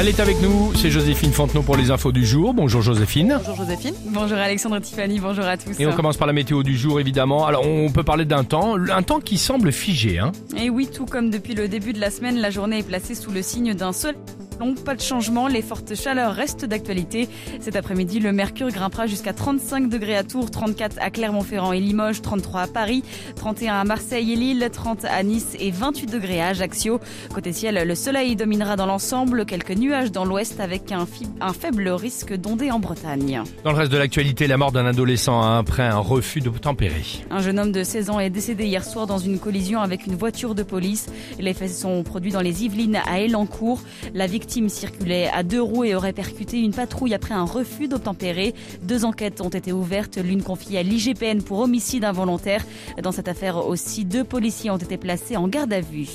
Elle est avec nous, c'est Joséphine Fontenot pour les infos du jour. Bonjour Joséphine. Bonjour Joséphine. Bonjour Alexandre Tiffany, bonjour à tous. Et on commence par la météo du jour évidemment. Alors on peut parler d'un temps, un temps qui semble figé. Hein. Et oui, tout comme depuis le début de la semaine, la journée est placée sous le signe d'un soleil long. Pas de changement, les fortes chaleurs restent d'actualité. Cet après-midi, le mercure grimpera jusqu'à 35 degrés à Tours, 34 à Clermont-Ferrand et Limoges, 33 à Paris, 31 à Marseille et Lille, 30 à Nice et 28 degrés à Ajaccio. Côté ciel, le soleil dominera dans l'ensemble, quelques nuages dans l'ouest avec un, faible risque d'ondées en Bretagne. Dans le reste de l'actualité, la mort d'un adolescent après un refus de tempérer. Un jeune homme de 16 ans est décédé hier soir dans une collision avec une voiture de police. Les faits sont produits dans les Yvelines à Elancourt. La victime circulait à deux roues et aurait percuté une patrouille après un refus d'obtempérer. Deux enquêtes ont été ouvertes, l'une confiée à l'IGPN pour homicide involontaire. Dans cette affaire aussi, deux policiers ont été placés en garde à vue.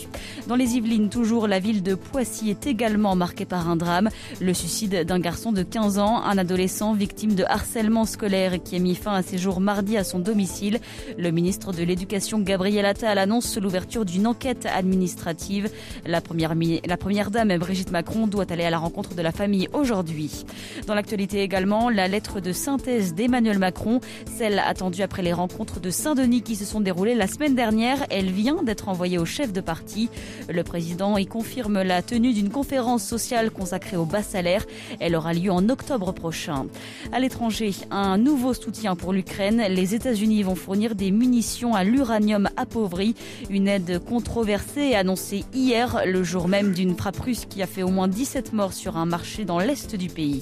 Dans les Yvelines, toujours, la ville de Poissy est également marquée par un drame. Le suicide d'un garçon de 15 ans, un adolescent victime de harcèlement scolaire qui a mis fin à ses jours mardi à son domicile. Le ministre de l'Éducation, Gabriel Attal, annonce l'ouverture d'une enquête administrative. La première dame, Brigitte Macron, doit aller à la rencontre de la famille aujourd'hui. Dans l'actualité également, la lettre de synthèse d'Emmanuel Macron, celle attendue après les rencontres de Saint-Denis qui se sont déroulées la semaine dernière, elle vient d'être envoyée au chef de parti. Le président y confirme la tenue d'une conférence sociale consacrée au bas salaire. Elle aura lieu en octobre prochain. À l'étranger, un nouveau soutien pour l'Ukraine. Les États-Unis vont fournir des munitions à l'uranium appauvri. Une aide controversée annoncée hier, le jour même d'une frappe russe qui a fait au moins 17 morts sur un marché dans l'est du pays.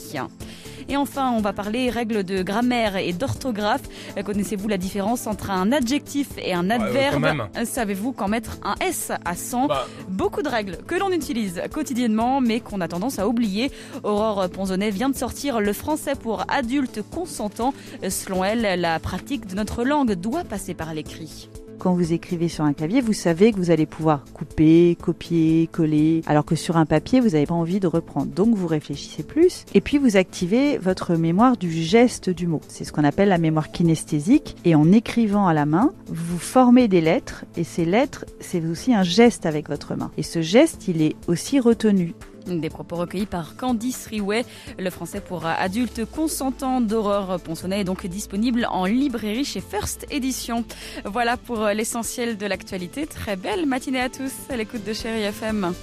Et enfin, on va parler règles de grammaire et d'orthographe. Connaissez-vous la différence entre un adjectif et un quand adverbe Savez-vous qu'en mettre un S à 100 Bah. Beaucoup de règles que l'on utilise quotidiennement mais qu'on a tendance à oublier. Aurore Ponzonnet vient de sortir le français pour adultes consentants. Selon elle, la pratique de notre langue doit passer par l'écrit. Quand vous écrivez sur un clavier, vous savez que vous allez pouvoir couper, copier, coller, alors que sur un papier, vous n'avez pas envie de reprendre. Donc vous réfléchissez plus et puis vous activez votre mémoire du geste du mot. C'est ce qu'on appelle la mémoire kinesthésique et en écrivant à la main, vous formez des lettres et ces lettres, c'est aussi un geste avec votre main. Et ce geste, il est aussi retenu. Des propos recueillis par Candice Riouet. Le français pour adultes consentants d'Aurore Ponsonnet est donc disponible en librairie chez First Edition. Voilà pour l'essentiel de l'actualité. Très belle matinée à tous à l'écoute de Chéri FM.